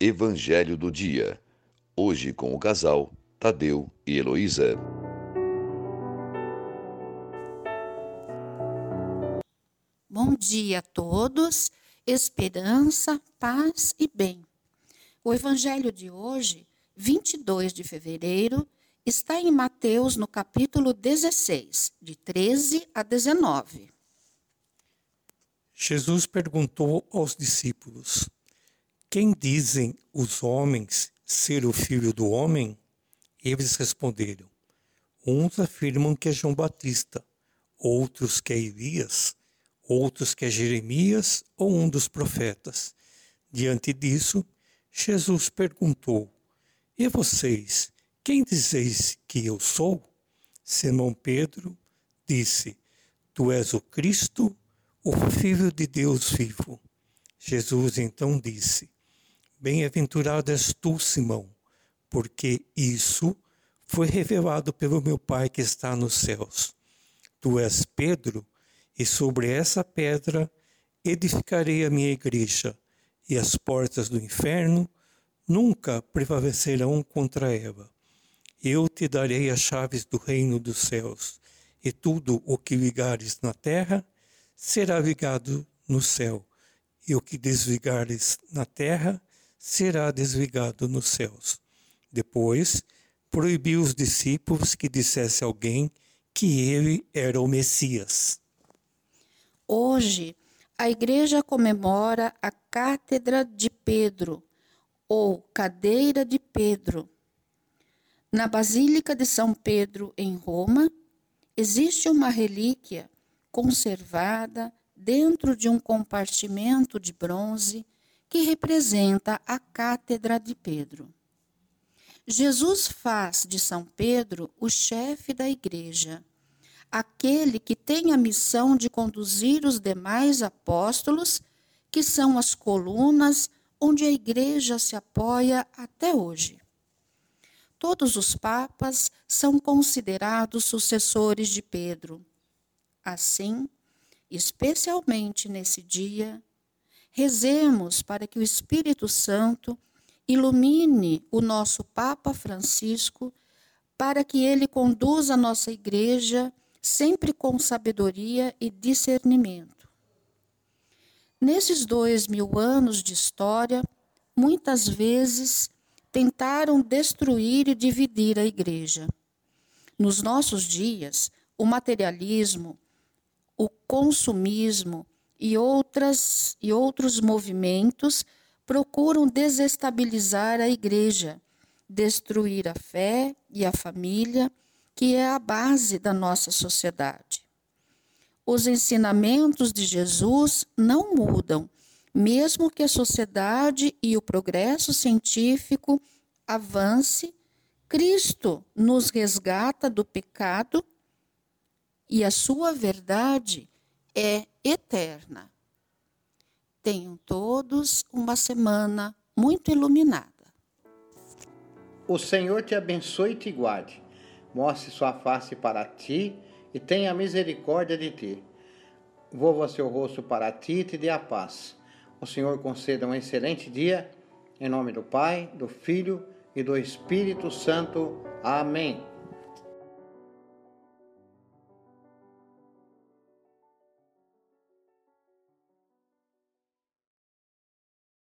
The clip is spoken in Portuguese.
Evangelho do Dia. Hoje com o casal Tadeu e Heloísa. Bom dia a todos, esperança, paz e bem. O Evangelho de hoje, 22 de fevereiro, está em Mateus, no capítulo 16, de 13 a 19. Jesus perguntou aos discípulos: Quem dizem os homens ser o filho do homem? Eles responderam: Uns afirmam que é João Batista, outros que é Elias, outros que é Jeremias ou um dos profetas. Diante disso, Jesus perguntou: E vocês, quem dizeis que eu sou? Simão Pedro disse: Tu és o Cristo, o Filho de Deus vivo. Jesus então disse: Bem-aventurado és tu, Simão, porque isso foi revelado pelo meu Pai que está nos céus. Tu és Pedro, e sobre essa pedra edificarei a minha igreja, e as portas do inferno nunca prevalecerão contra ela. Eu te darei as chaves do reino dos céus, e tudo o que ligares na terra será ligado no céu, e o que desligares na terra será desligado nos céus. Depois, proibiu os discípulos que dissesse alguém que ele era o Messias. Hoje, a igreja comemora a Cátedra de Pedro, ou Cadeira de Pedro. Na Basílica de São Pedro, em Roma, existe uma relíquia conservada dentro de um compartimento de bronze que representa a Cátedra de Pedro. Jesus faz de São Pedro o chefe da igreja, aquele que tem a missão de conduzir os demais apóstolos, que são as colunas onde a igreja se apoia até hoje. Todos os papas são considerados sucessores de Pedro. Assim, especialmente nesse dia, rezemos para que o Espírito Santo ilumine o nosso Papa Francisco, para que ele conduza a nossa igreja sempre com sabedoria e discernimento. Nesses dois mil anos de história, muitas vezes tentaram destruir e dividir a igreja. Nos nossos dias, o materialismo, o consumismo e, outras, e outros movimentos procuram desestabilizar a igreja, destruir a fé e a família, que é a base da nossa sociedade. Os ensinamentos de Jesus não mudam, mesmo que a sociedade e o progresso científico avance, Cristo nos resgata do pecado e a sua verdade é eterna. Tenham todos uma semana muito iluminada. O Senhor te abençoe e te guarde, mostre sua face para ti e tenha misericórdia de ti. Volva seu rosto para ti e te dê a paz. O Senhor conceda um excelente dia, em nome do Pai, do Filho e do Espírito Santo. Amém.